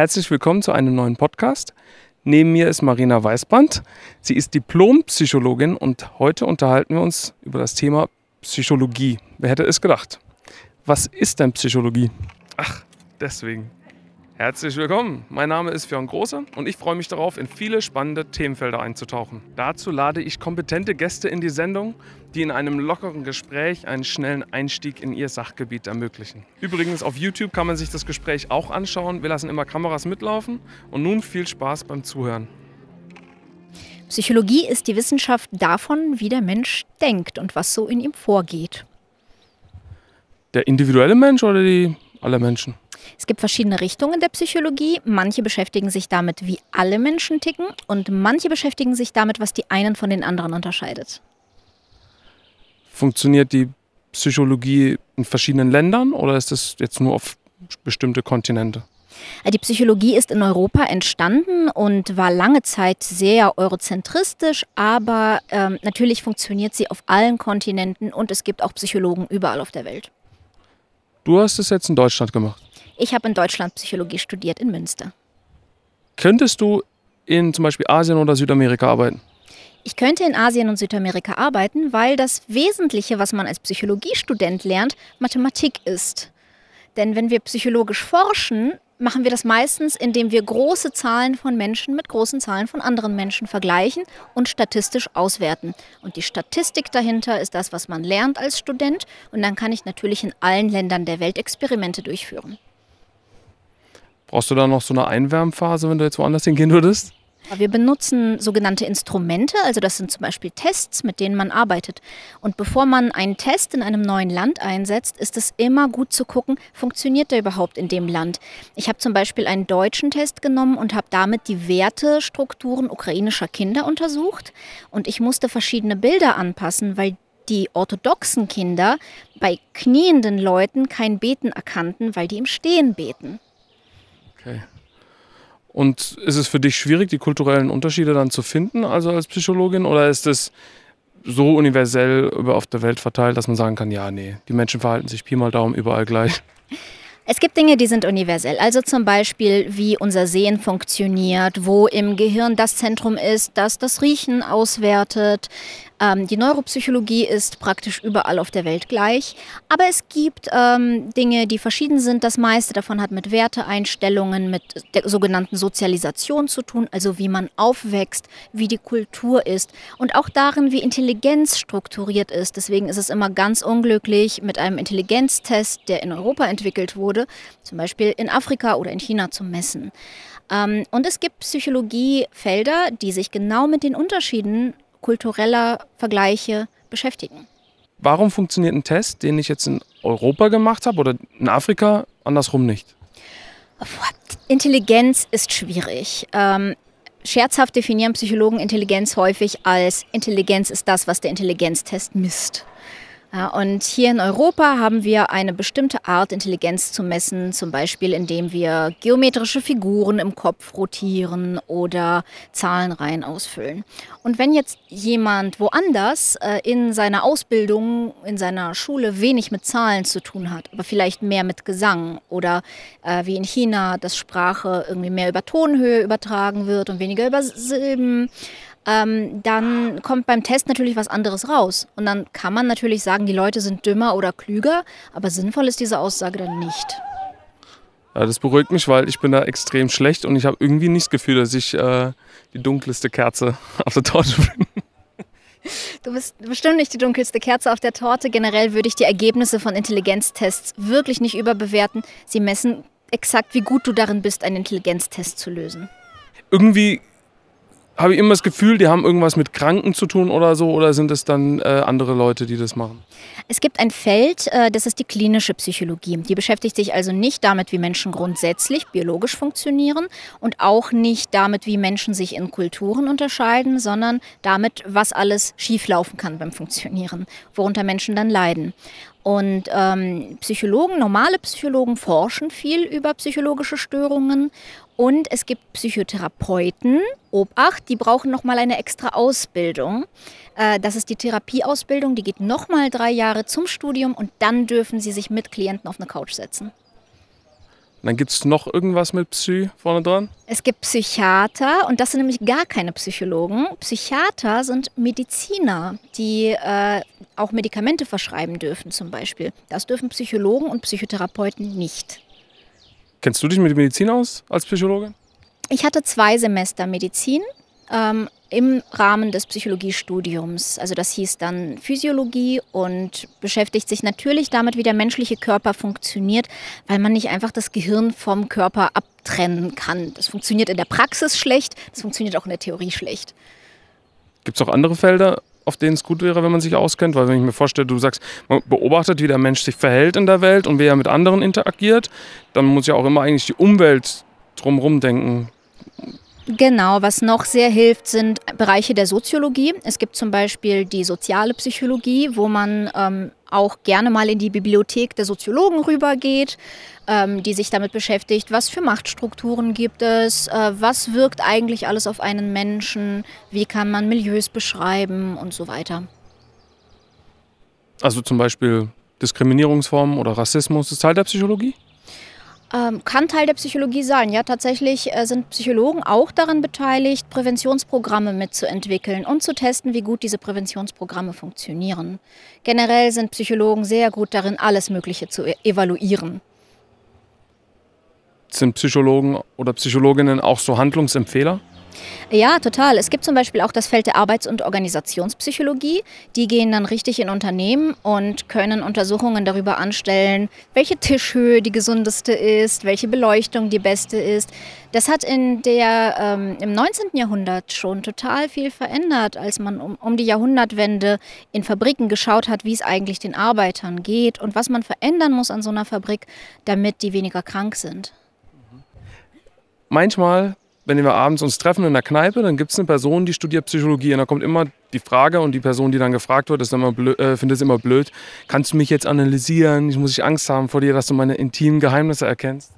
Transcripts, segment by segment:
Herzlich willkommen zu einem neuen Podcast. Neben mir ist Marina Weißbrand. Sie ist Diplompsychologin und heute unterhalten wir uns über das Thema Psychologie. Wer hätte es gedacht? Was ist denn Psychologie? Ach, deswegen. Herzlich willkommen. Mein Name ist Björn Große und ich freue mich darauf, in viele spannende Themenfelder einzutauchen. Dazu lade ich kompetente Gäste in die Sendung, die in einem lockeren Gespräch einen schnellen Einstieg in ihr Sachgebiet ermöglichen. Übrigens, auf YouTube kann man sich das Gespräch auch anschauen. Wir lassen immer Kameras mitlaufen und nun viel Spaß beim Zuhören. Psychologie ist die Wissenschaft davon, wie der Mensch denkt und was so in ihm vorgeht. Der individuelle Mensch oder die alle Menschen? Es gibt verschiedene Richtungen der Psychologie. Manche beschäftigen sich damit, wie alle Menschen ticken und manche beschäftigen sich damit, was die einen von den anderen unterscheidet. Funktioniert die Psychologie in verschiedenen Ländern oder ist das jetzt nur auf bestimmte Kontinente? Die Psychologie ist in Europa entstanden und war lange Zeit sehr eurozentristisch, aber ähm, natürlich funktioniert sie auf allen Kontinenten und es gibt auch Psychologen überall auf der Welt. Du hast es jetzt in Deutschland gemacht. Ich habe in Deutschland Psychologie studiert in Münster. Könntest du in zum Beispiel Asien oder Südamerika arbeiten? Ich könnte in Asien und Südamerika arbeiten, weil das Wesentliche, was man als Psychologiestudent lernt, Mathematik ist. Denn wenn wir psychologisch forschen, machen wir das meistens, indem wir große Zahlen von Menschen mit großen Zahlen von anderen Menschen vergleichen und statistisch auswerten. Und die Statistik dahinter ist das, was man lernt als Student. Und dann kann ich natürlich in allen Ländern der Welt Experimente durchführen. Brauchst du da noch so eine Einwärmphase, wenn du jetzt woanders hingehen würdest? Wir benutzen sogenannte Instrumente, also das sind zum Beispiel Tests, mit denen man arbeitet. Und bevor man einen Test in einem neuen Land einsetzt, ist es immer gut zu gucken, funktioniert der überhaupt in dem Land. Ich habe zum Beispiel einen deutschen Test genommen und habe damit die Wertestrukturen ukrainischer Kinder untersucht. Und ich musste verschiedene Bilder anpassen, weil die orthodoxen Kinder bei knienden Leuten kein Beten erkannten, weil die im Stehen beten. Okay. Und ist es für dich schwierig, die kulturellen Unterschiede dann zu finden, also als Psychologin, oder ist es so universell über auf der Welt verteilt, dass man sagen kann, ja, nee, die Menschen verhalten sich Pi mal Daumen überall gleich? Es gibt Dinge, die sind universell. Also zum Beispiel, wie unser Sehen funktioniert, wo im Gehirn das Zentrum ist, das das Riechen auswertet, ähm, die Neuropsychologie ist praktisch überall auf der Welt gleich, aber es gibt ähm, Dinge, die verschieden sind. Das meiste davon hat mit Werteeinstellungen, mit der sogenannten Sozialisation zu tun, also wie man aufwächst, wie die Kultur ist und auch darin, wie Intelligenz strukturiert ist. Deswegen ist es immer ganz unglücklich, mit einem Intelligenztest, der in Europa entwickelt wurde, zum Beispiel in Afrika oder in China zu messen. Ähm, und es gibt Psychologiefelder, die sich genau mit den Unterschieden kultureller Vergleiche beschäftigen. Warum funktioniert ein Test, den ich jetzt in Europa gemacht habe oder in Afrika, andersrum nicht? Intelligenz ist schwierig. Ähm, scherzhaft definieren Psychologen Intelligenz häufig als Intelligenz ist das, was der Intelligenztest misst. Und hier in Europa haben wir eine bestimmte Art, Intelligenz zu messen, zum Beispiel indem wir geometrische Figuren im Kopf rotieren oder Zahlenreihen ausfüllen. Und wenn jetzt jemand woanders äh, in seiner Ausbildung, in seiner Schule wenig mit Zahlen zu tun hat, aber vielleicht mehr mit Gesang oder äh, wie in China, dass Sprache irgendwie mehr über Tonhöhe übertragen wird und weniger über Silben, ähm, dann kommt beim Test natürlich was anderes raus. Und dann kann man natürlich sagen, die Leute sind dümmer oder klüger, aber sinnvoll ist diese Aussage dann nicht. Ja, das beruhigt mich, weil ich bin da extrem schlecht und ich habe irgendwie nicht das Gefühl, dass ich äh, die dunkelste Kerze auf der Torte bin. Du bist bestimmt nicht die dunkelste Kerze auf der Torte. Generell würde ich die Ergebnisse von Intelligenztests wirklich nicht überbewerten. Sie messen exakt, wie gut du darin bist, einen Intelligenztest zu lösen. Irgendwie habe ich immer das Gefühl, die haben irgendwas mit Kranken zu tun oder so, oder sind es dann äh, andere Leute, die das machen? Es gibt ein Feld, äh, das ist die klinische Psychologie. Die beschäftigt sich also nicht damit, wie Menschen grundsätzlich biologisch funktionieren und auch nicht damit, wie Menschen sich in Kulturen unterscheiden, sondern damit, was alles schieflaufen kann beim Funktionieren, worunter Menschen dann leiden. Und ähm, Psychologen, normale Psychologen forschen viel über psychologische Störungen und es gibt Psychotherapeuten, Obacht, die brauchen nochmal eine extra Ausbildung. Äh, das ist die Therapieausbildung, die geht nochmal drei Jahre zum Studium und dann dürfen sie sich mit Klienten auf eine Couch setzen. Dann gibt es noch irgendwas mit Psy vorne dran? Es gibt Psychiater und das sind nämlich gar keine Psychologen. Psychiater sind Mediziner, die äh, auch Medikamente verschreiben dürfen zum Beispiel. Das dürfen Psychologen und Psychotherapeuten nicht. Kennst du dich mit Medizin aus als Psychologe? Ich hatte zwei Semester Medizin ähm, im Rahmen des Psychologiestudiums. Also das hieß dann Physiologie und beschäftigt sich natürlich damit, wie der menschliche Körper funktioniert, weil man nicht einfach das Gehirn vom Körper abtrennen kann. Das funktioniert in der Praxis schlecht, das funktioniert auch in der Theorie schlecht. Gibt es auch andere Felder, auf denen es gut wäre, wenn man sich auskennt? Weil wenn ich mir vorstelle, du sagst, man beobachtet, wie der Mensch sich verhält in der Welt und wie er mit anderen interagiert, dann muss ja auch immer eigentlich die Umwelt drumherum denken. Genau, was noch sehr hilft, sind Bereiche der Soziologie. Es gibt zum Beispiel die soziale Psychologie, wo man ähm, auch gerne mal in die Bibliothek der Soziologen rübergeht, ähm, die sich damit beschäftigt, was für Machtstrukturen gibt es, äh, was wirkt eigentlich alles auf einen Menschen, wie kann man Milieus beschreiben und so weiter. Also zum Beispiel Diskriminierungsformen oder Rassismus ist Teil der Psychologie? Ähm, kann Teil der Psychologie sein. Ja, tatsächlich äh, sind Psychologen auch daran beteiligt, Präventionsprogramme mitzuentwickeln und zu testen, wie gut diese Präventionsprogramme funktionieren. Generell sind Psychologen sehr gut darin, alles Mögliche zu e evaluieren. Sind Psychologen oder Psychologinnen auch so Handlungsempfehler? Ja, total. Es gibt zum Beispiel auch das Feld der Arbeits- und Organisationspsychologie. Die gehen dann richtig in Unternehmen und können Untersuchungen darüber anstellen, welche Tischhöhe die gesundeste ist, welche Beleuchtung die beste ist. Das hat in der, ähm, im 19. Jahrhundert schon total viel verändert, als man um, um die Jahrhundertwende in Fabriken geschaut hat, wie es eigentlich den Arbeitern geht und was man verändern muss an so einer Fabrik, damit die weniger krank sind. Manchmal wenn wir abends uns treffen in der Kneipe, dann gibt es eine Person, die studiert Psychologie. Und da kommt immer die Frage und die Person, die dann gefragt wird, äh, findet es immer blöd. Kannst du mich jetzt analysieren? Ich muss ich Angst haben vor dir, dass du meine intimen Geheimnisse erkennst?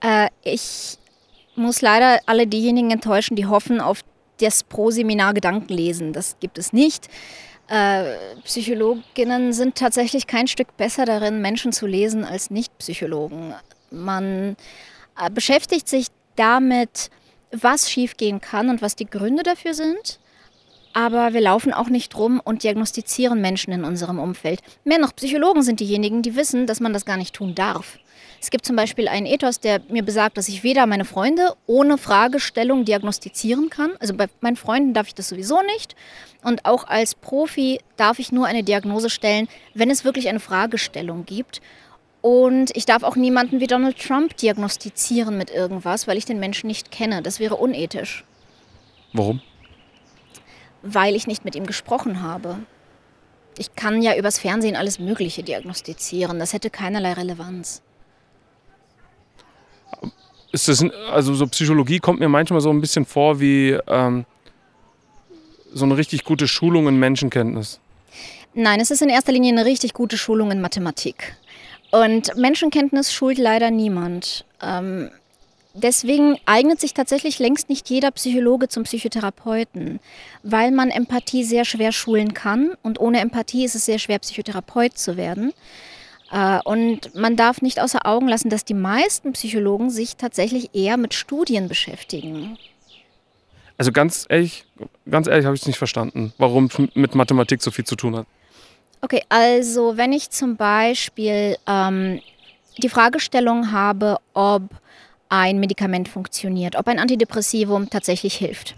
Äh, ich muss leider alle diejenigen enttäuschen, die hoffen auf das Pro-Seminar Gedankenlesen. Das gibt es nicht. Äh, Psychologinnen sind tatsächlich kein Stück besser darin, Menschen zu lesen als Nicht-Psychologen. Man äh, beschäftigt sich damit, was schiefgehen kann und was die Gründe dafür sind. Aber wir laufen auch nicht rum und diagnostizieren Menschen in unserem Umfeld. Mehr noch, Psychologen sind diejenigen, die wissen, dass man das gar nicht tun darf. Es gibt zum Beispiel einen Ethos, der mir besagt, dass ich weder meine Freunde ohne Fragestellung diagnostizieren kann. Also bei meinen Freunden darf ich das sowieso nicht. Und auch als Profi darf ich nur eine Diagnose stellen, wenn es wirklich eine Fragestellung gibt. Und ich darf auch niemanden wie Donald Trump diagnostizieren mit irgendwas, weil ich den Menschen nicht kenne. Das wäre unethisch. Warum? Weil ich nicht mit ihm gesprochen habe. Ich kann ja übers Fernsehen alles Mögliche diagnostizieren. Das hätte keinerlei Relevanz. Ist das, also so Psychologie kommt mir manchmal so ein bisschen vor wie ähm, so eine richtig gute Schulung in Menschenkenntnis. Nein, es ist in erster Linie eine richtig gute Schulung in Mathematik. Und Menschenkenntnis schult leider niemand. Ähm, deswegen eignet sich tatsächlich längst nicht jeder Psychologe zum Psychotherapeuten, weil man Empathie sehr schwer schulen kann und ohne Empathie ist es sehr schwer, Psychotherapeut zu werden. Äh, und man darf nicht außer Augen lassen, dass die meisten Psychologen sich tatsächlich eher mit Studien beschäftigen. Also ganz ehrlich, ganz ehrlich habe ich es nicht verstanden, warum mit Mathematik so viel zu tun hat. Okay, also wenn ich zum Beispiel ähm, die Fragestellung habe, ob ein Medikament funktioniert, ob ein Antidepressivum tatsächlich hilft.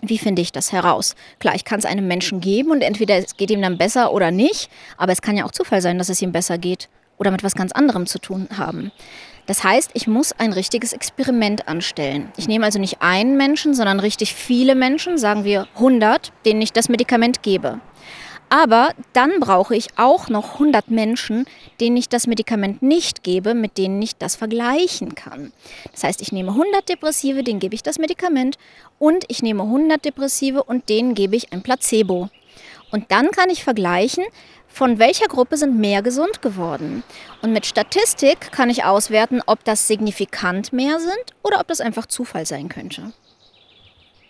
Wie finde ich das heraus? Klar, ich kann es einem Menschen geben und entweder es geht ihm dann besser oder nicht, aber es kann ja auch Zufall sein, dass es ihm besser geht oder mit was ganz anderem zu tun haben. Das heißt, ich muss ein richtiges Experiment anstellen. Ich nehme also nicht einen Menschen, sondern richtig viele Menschen, sagen wir 100, denen ich das Medikament gebe. Aber dann brauche ich auch noch 100 Menschen, denen ich das Medikament nicht gebe, mit denen ich das vergleichen kann. Das heißt, ich nehme 100 Depressive, denen gebe ich das Medikament und ich nehme 100 Depressive und denen gebe ich ein Placebo. Und dann kann ich vergleichen, von welcher Gruppe sind mehr gesund geworden. Und mit Statistik kann ich auswerten, ob das signifikant mehr sind oder ob das einfach Zufall sein könnte.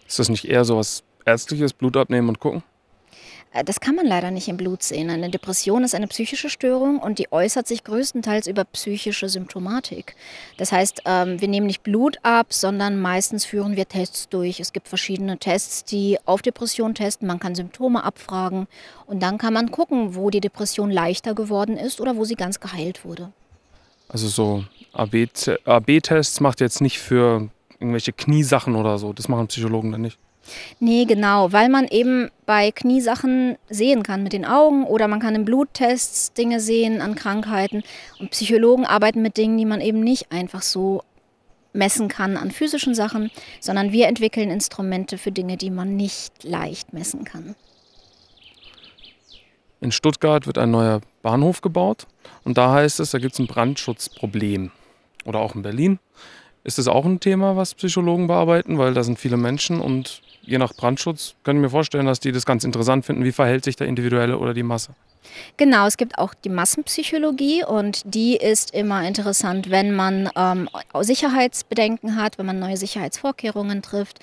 Ist das nicht eher so was Ärztliches, Blut abnehmen und gucken? Äh, das kann man leider nicht im Blut sehen. Eine Depression ist eine psychische Störung und die äußert sich größtenteils über psychische Symptomatik. Das heißt, ähm, wir nehmen nicht Blut ab, sondern meistens führen wir Tests durch. Es gibt verschiedene Tests, die auf Depression testen. Man kann Symptome abfragen und dann kann man gucken, wo die Depression leichter geworden ist oder wo sie ganz geheilt wurde. Also so AB-Tests macht jetzt nicht für irgendwelche Kniesachen oder so. Das machen Psychologen dann nicht. Nee, genau, weil man eben bei Kniesachen sehen kann mit den Augen oder man kann in Bluttests Dinge sehen an Krankheiten. Und Psychologen arbeiten mit Dingen, die man eben nicht einfach so messen kann an physischen Sachen, sondern wir entwickeln Instrumente für Dinge, die man nicht leicht messen kann. In Stuttgart wird ein neuer Bahnhof gebaut und da heißt es, da gibt es ein Brandschutzproblem. Oder auch in Berlin. Ist das auch ein Thema, was Psychologen bearbeiten? Weil da sind viele Menschen und je nach Brandschutz kann ich mir vorstellen, dass die das ganz interessant finden. Wie verhält sich der Individuelle oder die Masse? Genau, es gibt auch die Massenpsychologie und die ist immer interessant, wenn man ähm, Sicherheitsbedenken hat, wenn man neue Sicherheitsvorkehrungen trifft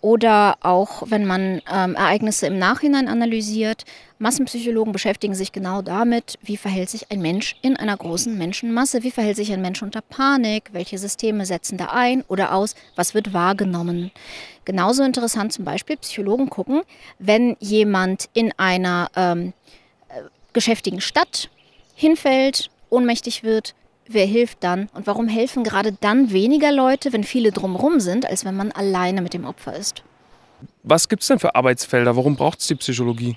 oder auch wenn man ähm, Ereignisse im Nachhinein analysiert. Massenpsychologen beschäftigen sich genau damit, wie verhält sich ein Mensch in einer großen Menschenmasse, wie verhält sich ein Mensch unter Panik, welche Systeme setzen da ein oder aus, was wird wahrgenommen. Genauso interessant zum Beispiel Psychologen gucken, wenn jemand in einer ähm, äh, geschäftigen Stadt hinfällt, ohnmächtig wird, wer hilft dann und warum helfen gerade dann weniger Leute, wenn viele drumherum sind, als wenn man alleine mit dem Opfer ist. Was gibt es denn für Arbeitsfelder? Warum braucht es die Psychologie?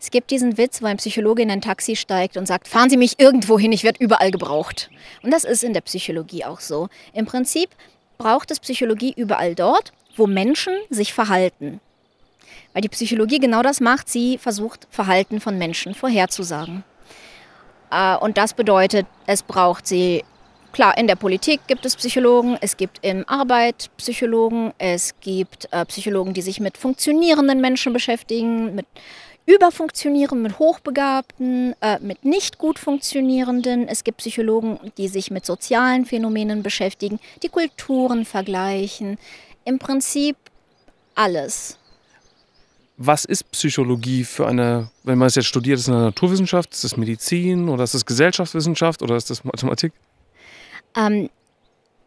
Es gibt diesen Witz, wo ein Psychologe in ein Taxi steigt und sagt, fahren Sie mich irgendwo hin, ich werde überall gebraucht. Und das ist in der Psychologie auch so. Im Prinzip braucht es Psychologie überall dort, wo Menschen sich verhalten. Weil die Psychologie genau das macht, sie versucht Verhalten von Menschen vorherzusagen. Äh, und das bedeutet, es braucht sie, klar, in der Politik gibt es Psychologen, es gibt im Arbeit Psychologen, es gibt äh, Psychologen, die sich mit funktionierenden Menschen beschäftigen, mit Überfunktionierenden, mit Hochbegabten, äh, mit nicht gut funktionierenden. Es gibt Psychologen, die sich mit sozialen Phänomenen beschäftigen, die Kulturen vergleichen. Im Prinzip alles was ist Psychologie für eine, wenn man es jetzt studiert, ist es eine Naturwissenschaft, ist es Medizin oder ist es Gesellschaftswissenschaft oder ist es Mathematik? Ähm,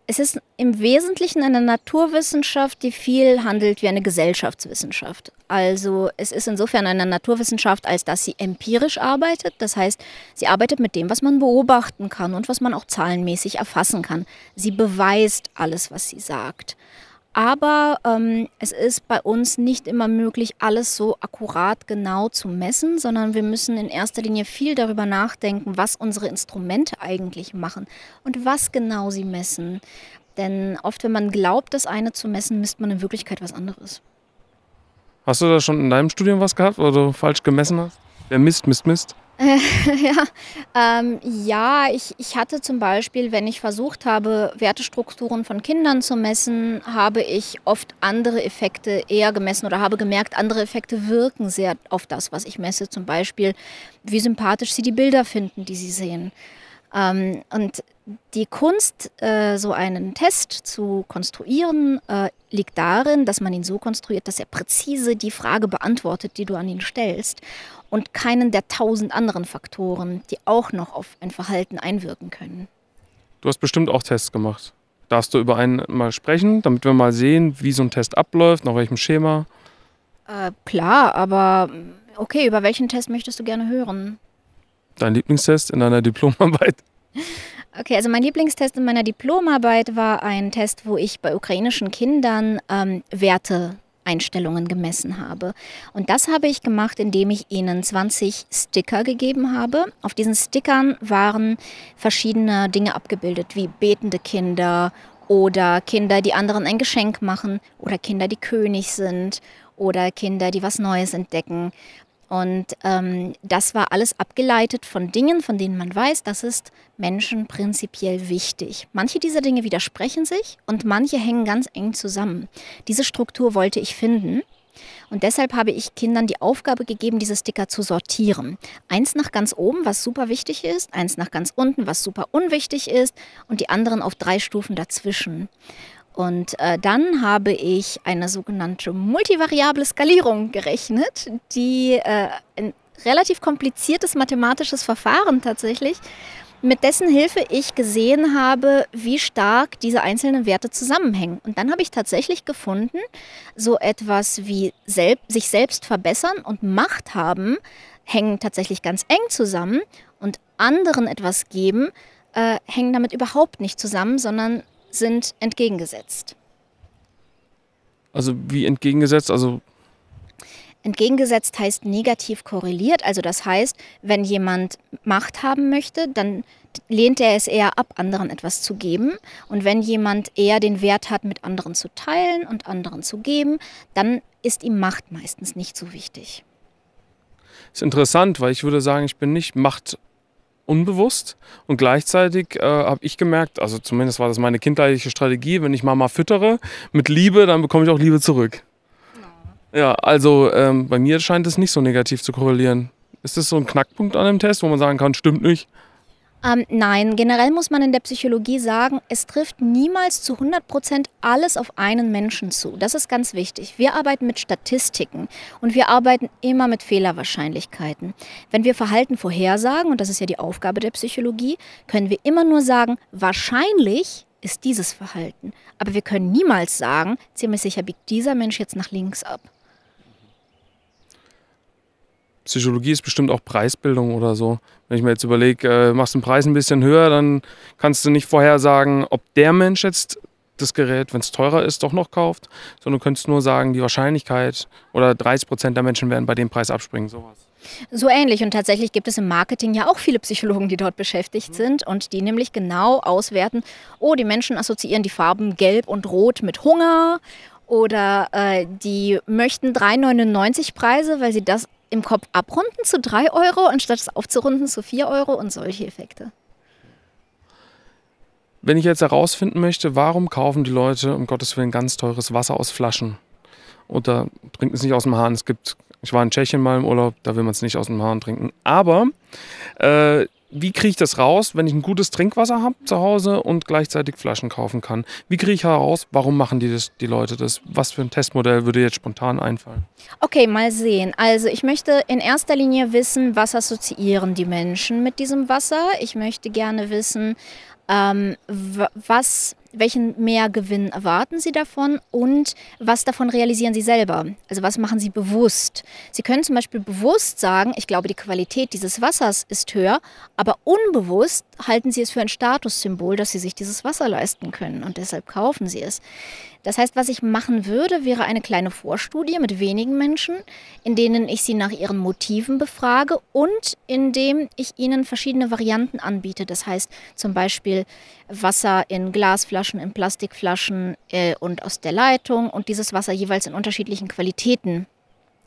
es ist im Wesentlichen eine Naturwissenschaft, die viel handelt wie eine Gesellschaftswissenschaft. Also es ist insofern eine Naturwissenschaft, als dass sie empirisch arbeitet. Das heißt, sie arbeitet mit dem, was man beobachten kann und was man auch zahlenmäßig erfassen kann. Sie beweist alles, was sie sagt. Aber ähm, es ist bei uns nicht immer möglich, alles so akkurat genau zu messen, sondern wir müssen in erster Linie viel darüber nachdenken, was unsere Instrumente eigentlich machen und was genau sie messen. Denn oft, wenn man glaubt, das eine zu messen, misst man in Wirklichkeit was anderes. Hast du da schon in deinem Studium was gehabt, wo du falsch gemessen hast? Wer misst, misst, misst? ja, ähm, ja ich, ich hatte zum Beispiel, wenn ich versucht habe, Wertestrukturen von Kindern zu messen, habe ich oft andere Effekte eher gemessen oder habe gemerkt, andere Effekte wirken sehr auf das, was ich messe. Zum Beispiel, wie sympathisch sie die Bilder finden, die sie sehen. Ähm, und die Kunst, äh, so einen Test zu konstruieren, äh, liegt darin, dass man ihn so konstruiert, dass er präzise die Frage beantwortet, die du an ihn stellst und keinen der tausend anderen Faktoren, die auch noch auf ein Verhalten einwirken können. Du hast bestimmt auch Tests gemacht. Darfst du über einen mal sprechen, damit wir mal sehen, wie so ein Test abläuft, nach welchem Schema? Äh, klar, aber okay, über welchen Test möchtest du gerne hören? Dein Lieblingstest in deiner Diplomarbeit? Okay, also mein Lieblingstest in meiner Diplomarbeit war ein Test, wo ich bei ukrainischen Kindern ähm, Werte gemessen habe. Und das habe ich gemacht, indem ich ihnen 20 Sticker gegeben habe. Auf diesen Stickern waren verschiedene Dinge abgebildet, wie betende Kinder oder Kinder, die anderen ein Geschenk machen oder Kinder, die König sind oder Kinder, die was Neues entdecken. Und ähm, das war alles abgeleitet von Dingen, von denen man weiß, das ist Menschen prinzipiell wichtig. Manche dieser Dinge widersprechen sich und manche hängen ganz eng zusammen. Diese Struktur wollte ich finden. Und deshalb habe ich Kindern die Aufgabe gegeben, diese Sticker zu sortieren. Eins nach ganz oben, was super wichtig ist, eins nach ganz unten, was super unwichtig ist und die anderen auf drei Stufen dazwischen. Und äh, dann habe ich eine sogenannte multivariable Skalierung gerechnet, die äh, ein relativ kompliziertes mathematisches Verfahren tatsächlich, mit dessen Hilfe ich gesehen habe, wie stark diese einzelnen Werte zusammenhängen. Und dann habe ich tatsächlich gefunden, so etwas wie selb sich selbst verbessern und Macht haben hängen tatsächlich ganz eng zusammen und anderen etwas geben äh, hängen damit überhaupt nicht zusammen, sondern sind entgegengesetzt. Also wie entgegengesetzt? Also Entgegengesetzt heißt negativ korreliert. Also das heißt, wenn jemand Macht haben möchte, dann lehnt er es eher ab, anderen etwas zu geben. Und wenn jemand eher den Wert hat, mit anderen zu teilen und anderen zu geben, dann ist ihm Macht meistens nicht so wichtig. Das ist interessant, weil ich würde sagen, ich bin nicht Macht unbewusst. Und gleichzeitig äh, habe ich gemerkt, also zumindest war das meine kindheitliche Strategie, wenn ich Mama füttere mit Liebe, dann bekomme ich auch Liebe zurück. No. Ja, also ähm, bei mir scheint es nicht so negativ zu korrelieren. Ist das so ein Knackpunkt an dem Test, wo man sagen kann, stimmt nicht? Ähm, nein, generell muss man in der Psychologie sagen, es trifft niemals zu 100 Prozent alles auf einen Menschen zu. Das ist ganz wichtig. Wir arbeiten mit Statistiken und wir arbeiten immer mit Fehlerwahrscheinlichkeiten. Wenn wir Verhalten vorhersagen, und das ist ja die Aufgabe der Psychologie, können wir immer nur sagen, wahrscheinlich ist dieses Verhalten. Aber wir können niemals sagen, ziemlich sicher biegt dieser Mensch jetzt nach links ab. Psychologie ist bestimmt auch Preisbildung oder so. Wenn ich mir jetzt überlege, äh, machst den Preis ein bisschen höher, dann kannst du nicht vorhersagen, ob der Mensch jetzt das Gerät, wenn es teurer ist, doch noch kauft, sondern du könntest nur sagen, die Wahrscheinlichkeit oder 30 Prozent der Menschen werden bei dem Preis abspringen, sowas. So ähnlich. Und tatsächlich gibt es im Marketing ja auch viele Psychologen, die dort beschäftigt sind und die nämlich genau auswerten, oh, die Menschen assoziieren die Farben Gelb und Rot mit Hunger oder äh, die möchten 3,99 Preise, weil sie das im Kopf abrunden zu 3 Euro, anstatt es aufzurunden zu 4 Euro und solche Effekte. Wenn ich jetzt herausfinden möchte, warum kaufen die Leute um Gottes Willen ganz teures Wasser aus Flaschen oder trinken es nicht aus dem Hahn? Es gibt, ich war in Tschechien mal im Urlaub, da will man es nicht aus dem Hahn trinken. Aber äh, wie kriege ich das raus, wenn ich ein gutes Trinkwasser habe zu Hause und gleichzeitig Flaschen kaufen kann? Wie kriege ich heraus, warum machen die, das, die Leute das? Was für ein Testmodell würde jetzt spontan einfallen? Okay, mal sehen. Also ich möchte in erster Linie wissen, was assoziieren die Menschen mit diesem Wasser. Ich möchte gerne wissen, ähm, was welchen Mehrgewinn erwarten Sie davon und was davon realisieren Sie selber? Also was machen Sie bewusst? Sie können zum Beispiel bewusst sagen, ich glaube, die Qualität dieses Wassers ist höher, aber unbewusst halten Sie es für ein Statussymbol, dass Sie sich dieses Wasser leisten können und deshalb kaufen Sie es. Das heißt, was ich machen würde, wäre eine kleine Vorstudie mit wenigen Menschen, in denen ich sie nach ihren Motiven befrage und indem ich ihnen verschiedene Varianten anbiete. Das heißt zum Beispiel Wasser in Glasflaschen, in Plastikflaschen äh, und aus der Leitung und dieses Wasser jeweils in unterschiedlichen Qualitäten.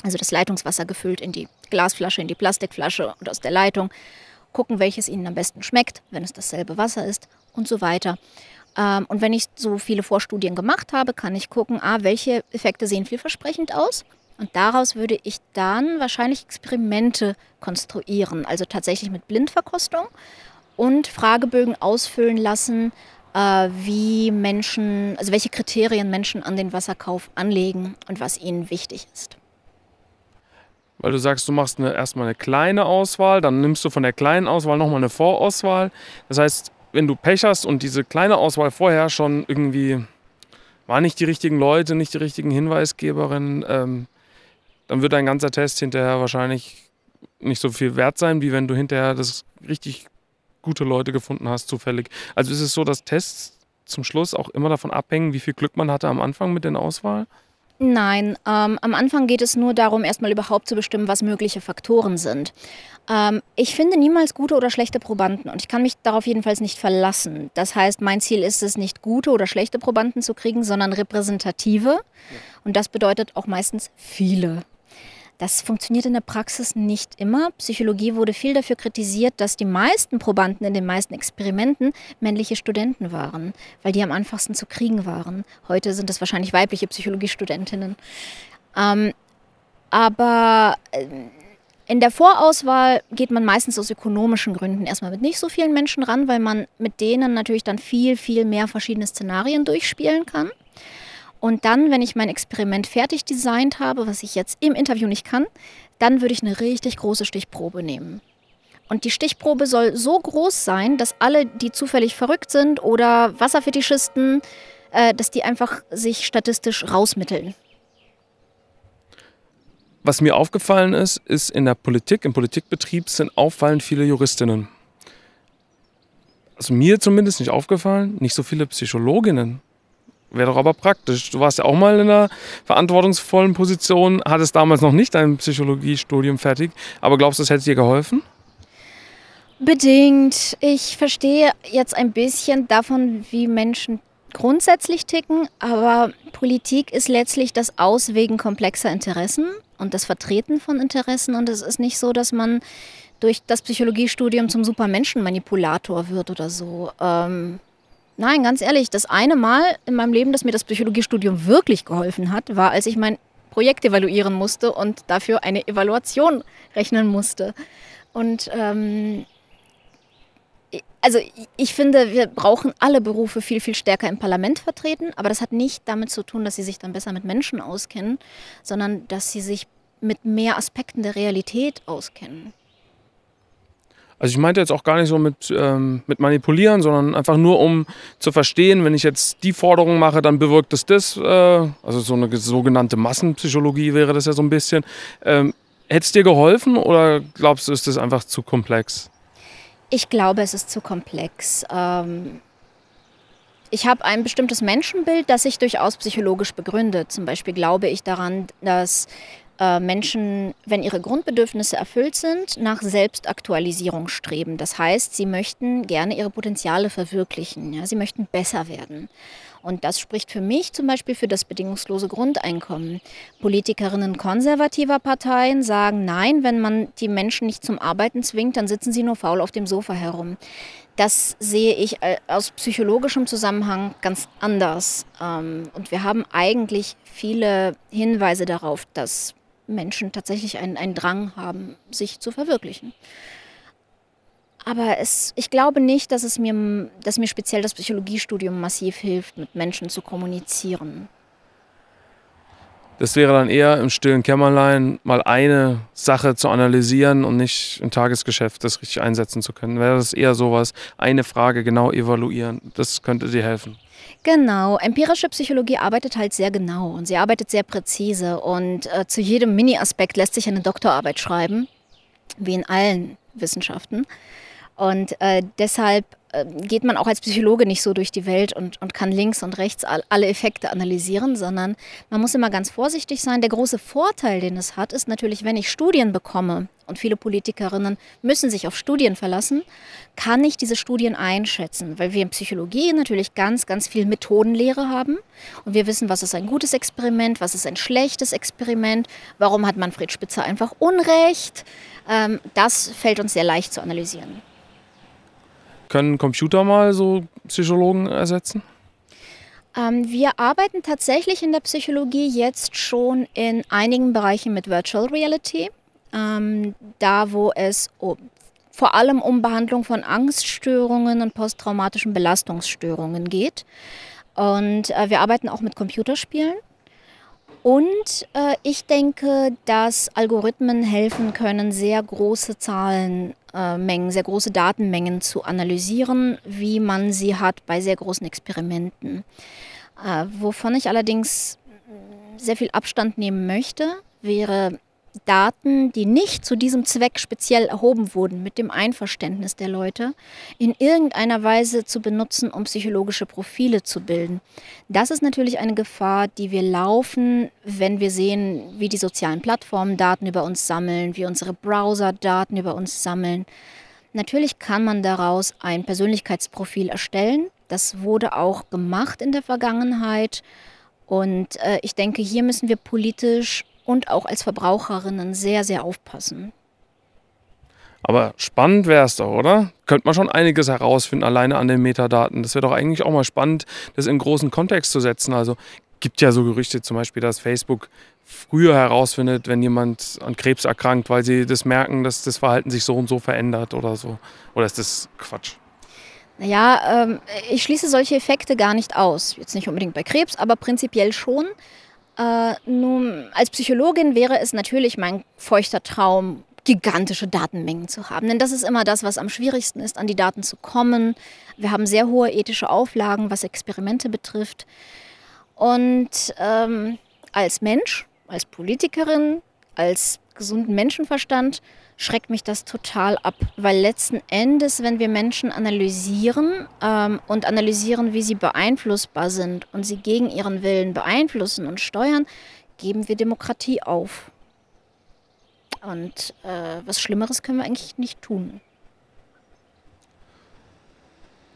Also das Leitungswasser gefüllt in die Glasflasche, in die Plastikflasche und aus der Leitung. Gucken, welches ihnen am besten schmeckt, wenn es dasselbe Wasser ist und so weiter. Ähm, und wenn ich so viele Vorstudien gemacht habe, kann ich gucken, ah, welche Effekte sehen vielversprechend aus. Und daraus würde ich dann wahrscheinlich Experimente konstruieren, also tatsächlich mit Blindverkostung und Fragebögen ausfüllen lassen, äh, wie Menschen, also welche Kriterien Menschen an den Wasserkauf anlegen und was ihnen wichtig ist. Weil du sagst, du machst eine, erstmal eine kleine Auswahl, dann nimmst du von der kleinen Auswahl nochmal eine Vorauswahl. Das heißt, wenn du Pech hast und diese kleine Auswahl vorher schon irgendwie waren nicht die richtigen Leute, nicht die richtigen Hinweisgeberinnen, ähm, dann wird dein ganzer Test hinterher wahrscheinlich nicht so viel wert sein, wie wenn du hinterher das richtig gute Leute gefunden hast, zufällig. Also ist es so, dass Tests zum Schluss auch immer davon abhängen, wie viel Glück man hatte am Anfang mit der Auswahl? Nein, ähm, am Anfang geht es nur darum, erstmal überhaupt zu bestimmen, was mögliche Faktoren sind. Ähm, ich finde niemals gute oder schlechte Probanden und ich kann mich darauf jedenfalls nicht verlassen. Das heißt, mein Ziel ist es, nicht gute oder schlechte Probanden zu kriegen, sondern repräsentative. Ja. Und das bedeutet auch meistens viele. Das funktioniert in der Praxis nicht immer. Psychologie wurde viel dafür kritisiert, dass die meisten Probanden in den meisten Experimenten männliche Studenten waren, weil die am einfachsten zu kriegen waren. Heute sind es wahrscheinlich weibliche Psychologiestudentinnen. Ähm, aber äh, in der Vorauswahl geht man meistens aus ökonomischen Gründen erstmal mit nicht so vielen Menschen ran, weil man mit denen natürlich dann viel, viel mehr verschiedene Szenarien durchspielen kann. Und dann, wenn ich mein Experiment fertig designt habe, was ich jetzt im Interview nicht kann, dann würde ich eine richtig große Stichprobe nehmen. Und die Stichprobe soll so groß sein, dass alle, die zufällig verrückt sind oder Wasserfetischisten, äh, dass die einfach sich statistisch rausmitteln. Was mir aufgefallen ist, ist in der Politik, im Politikbetrieb sind auffallend viele Juristinnen. Also mir zumindest nicht aufgefallen, nicht so viele Psychologinnen. Wäre doch aber praktisch. Du warst ja auch mal in einer verantwortungsvollen Position, hattest damals noch nicht dein Psychologiestudium fertig, aber glaubst du, das hätte dir geholfen? Bedingt. Ich verstehe jetzt ein bisschen davon, wie Menschen grundsätzlich ticken, aber Politik ist letztlich das Auswägen komplexer Interessen und das Vertreten von Interessen. Und es ist nicht so, dass man durch das Psychologiestudium zum Supermenschenmanipulator wird oder so. Ähm, nein, ganz ehrlich, das eine Mal in meinem Leben, dass mir das Psychologiestudium wirklich geholfen hat, war, als ich mein Projekt evaluieren musste und dafür eine Evaluation rechnen musste. Und ähm, also ich finde, wir brauchen alle Berufe viel, viel stärker im Parlament vertreten, aber das hat nicht damit zu tun, dass sie sich dann besser mit Menschen auskennen, sondern dass sie sich mit mehr Aspekten der Realität auskennen. Also ich meinte jetzt auch gar nicht so mit, ähm, mit manipulieren, sondern einfach nur um zu verstehen, wenn ich jetzt die Forderung mache, dann bewirkt es das. Äh, also so eine sogenannte Massenpsychologie wäre das ja so ein bisschen. Ähm, Hätte es dir geholfen oder glaubst du, ist das einfach zu komplex? Ich glaube, es ist zu komplex. Ähm, ich habe ein bestimmtes Menschenbild, das sich durchaus psychologisch begründet. Zum Beispiel glaube ich daran, dass Menschen, wenn ihre Grundbedürfnisse erfüllt sind, nach Selbstaktualisierung streben. Das heißt, sie möchten gerne ihre Potenziale verwirklichen. Ja? Sie möchten besser werden. Und das spricht für mich zum Beispiel für das bedingungslose Grundeinkommen. Politikerinnen konservativer Parteien sagen, nein, wenn man die Menschen nicht zum Arbeiten zwingt, dann sitzen sie nur faul auf dem Sofa herum. Das sehe ich äh, aus psychologischem Zusammenhang ganz anders. Ähm, und wir haben eigentlich viele Hinweise darauf, dass Menschen tatsächlich einen, einen Drang haben, sich zu verwirklichen. Aber es, ich glaube nicht, dass, es mir, dass mir speziell das Psychologiestudium massiv hilft, mit Menschen zu kommunizieren. Das wäre dann eher im stillen Kämmerlein mal eine Sache zu analysieren und nicht im Tagesgeschäft das richtig einsetzen zu können. Wäre das eher sowas, eine Frage genau evaluieren. Das könnte dir helfen. Genau, empirische Psychologie arbeitet halt sehr genau und sie arbeitet sehr präzise und äh, zu jedem Mini-Aspekt lässt sich eine Doktorarbeit schreiben, wie in allen Wissenschaften. Und äh, deshalb geht man auch als Psychologe nicht so durch die Welt und, und kann links und rechts all, alle Effekte analysieren, sondern man muss immer ganz vorsichtig sein. Der große Vorteil, den es hat, ist natürlich, wenn ich Studien bekomme, und viele Politikerinnen müssen sich auf Studien verlassen, kann ich diese Studien einschätzen, weil wir in Psychologie natürlich ganz, ganz viel Methodenlehre haben und wir wissen, was ist ein gutes Experiment, was ist ein schlechtes Experiment, warum hat Manfred Spitzer einfach Unrecht. Ähm, das fällt uns sehr leicht zu analysieren. Können Computer mal so Psychologen ersetzen? Ähm, wir arbeiten tatsächlich in der Psychologie jetzt schon in einigen Bereichen mit Virtual Reality. Ähm, da, wo es um, vor allem um Behandlung von Angststörungen und posttraumatischen Belastungsstörungen geht. Und äh, wir arbeiten auch mit Computerspielen. Und äh, ich denke, dass Algorithmen helfen können, sehr große Zahlenmengen, äh, sehr große Datenmengen zu analysieren, wie man sie hat bei sehr großen Experimenten. Äh, wovon ich allerdings sehr viel Abstand nehmen möchte, wäre Daten, die nicht zu diesem Zweck speziell erhoben wurden, mit dem Einverständnis der Leute, in irgendeiner Weise zu benutzen, um psychologische Profile zu bilden. Das ist natürlich eine Gefahr, die wir laufen, wenn wir sehen, wie die sozialen Plattformen Daten über uns sammeln, wie unsere Browser Daten über uns sammeln. Natürlich kann man daraus ein Persönlichkeitsprofil erstellen. Das wurde auch gemacht in der Vergangenheit. Und äh, ich denke, hier müssen wir politisch und auch als Verbraucherinnen sehr, sehr aufpassen. Aber spannend wäre es doch, oder? Könnte man schon einiges herausfinden, alleine an den Metadaten. Das wäre doch eigentlich auch mal spannend, das in großen Kontext zu setzen. Also gibt ja so Gerüchte, zum Beispiel, dass Facebook früher herausfindet, wenn jemand an Krebs erkrankt, weil sie das merken, dass das Verhalten sich so und so verändert oder so. Oder ist das Quatsch? Naja, ähm, ich schließe solche Effekte gar nicht aus. Jetzt nicht unbedingt bei Krebs, aber prinzipiell schon. Äh, nun, als Psychologin wäre es natürlich mein feuchter Traum, gigantische Datenmengen zu haben. Denn das ist immer das, was am schwierigsten ist, an die Daten zu kommen. Wir haben sehr hohe ethische Auflagen, was Experimente betrifft. Und ähm, als Mensch, als Politikerin, als gesunden Menschenverstand schreckt mich das total ab, weil letzten Endes, wenn wir Menschen analysieren ähm, und analysieren, wie sie beeinflussbar sind und sie gegen ihren Willen beeinflussen und steuern, geben wir Demokratie auf. Und äh, was Schlimmeres können wir eigentlich nicht tun.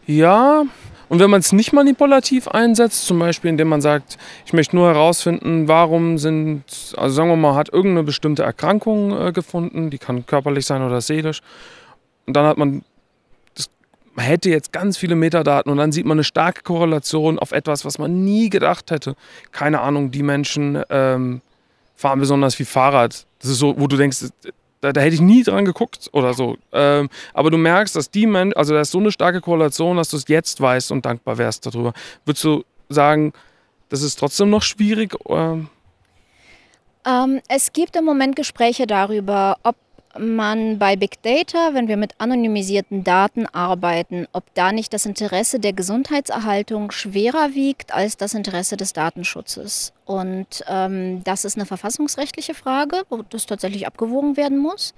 Ja, und wenn man es nicht manipulativ einsetzt, zum Beispiel indem man sagt, ich möchte nur herausfinden, warum sind, also sagen wir mal, hat irgendeine bestimmte Erkrankung äh, gefunden, die kann körperlich sein oder seelisch. Und dann hat man, das, man hätte jetzt ganz viele Metadaten und dann sieht man eine starke Korrelation auf etwas, was man nie gedacht hätte. Keine Ahnung, die Menschen ähm, fahren besonders viel Fahrrad. Das ist so, wo du denkst, da, da, hätte ich nie dran geguckt oder so. Ähm, aber du merkst, dass die Menschen, also da ist so eine starke Korrelation, dass du es jetzt weißt und dankbar wärst darüber. Würdest du sagen, das ist trotzdem noch schwierig? Ähm, es gibt im Moment Gespräche darüber, ob man bei Big Data, wenn wir mit anonymisierten Daten arbeiten, ob da nicht das Interesse der Gesundheitserhaltung schwerer wiegt als das Interesse des Datenschutzes. Und ähm, das ist eine verfassungsrechtliche Frage, wo das tatsächlich abgewogen werden muss.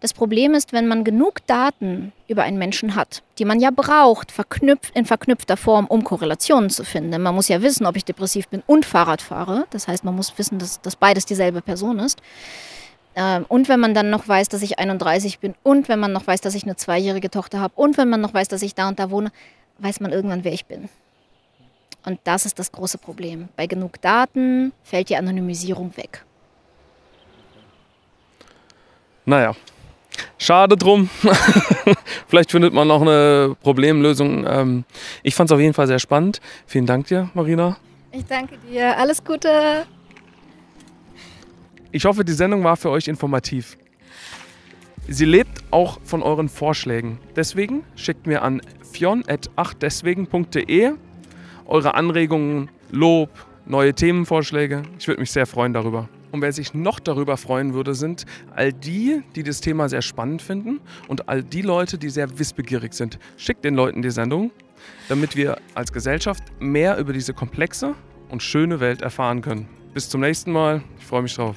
Das Problem ist, wenn man genug Daten über einen Menschen hat, die man ja braucht, verknüpft, in verknüpfter Form, um Korrelationen zu finden. Man muss ja wissen, ob ich depressiv bin und Fahrrad fahre. Das heißt, man muss wissen, dass, dass beides dieselbe Person ist. Ähm, und wenn man dann noch weiß, dass ich 31 bin und wenn man noch weiß, dass ich eine zweijährige Tochter habe und wenn man noch weiß, dass ich da und da wohne, weiß man irgendwann, wer ich bin. Und das ist das große Problem. Bei genug Daten fällt die Anonymisierung weg. Naja, schade drum. Vielleicht findet man noch eine Problemlösung. Ähm, ich fand es auf jeden Fall sehr spannend. Vielen Dank dir, Marina. Ich danke dir. Alles Gute. Ich hoffe, die Sendung war für euch informativ. Sie lebt auch von euren Vorschlägen. Deswegen schickt mir an fion.achtdeswegen.de eure Anregungen, Lob, neue Themenvorschläge. Ich würde mich sehr freuen darüber. Und wer sich noch darüber freuen würde, sind all die, die das Thema sehr spannend finden und all die Leute, die sehr wissbegierig sind. Schickt den Leuten die Sendung, damit wir als Gesellschaft mehr über diese komplexe und schöne Welt erfahren können. Bis zum nächsten Mal. Ich freue mich drauf.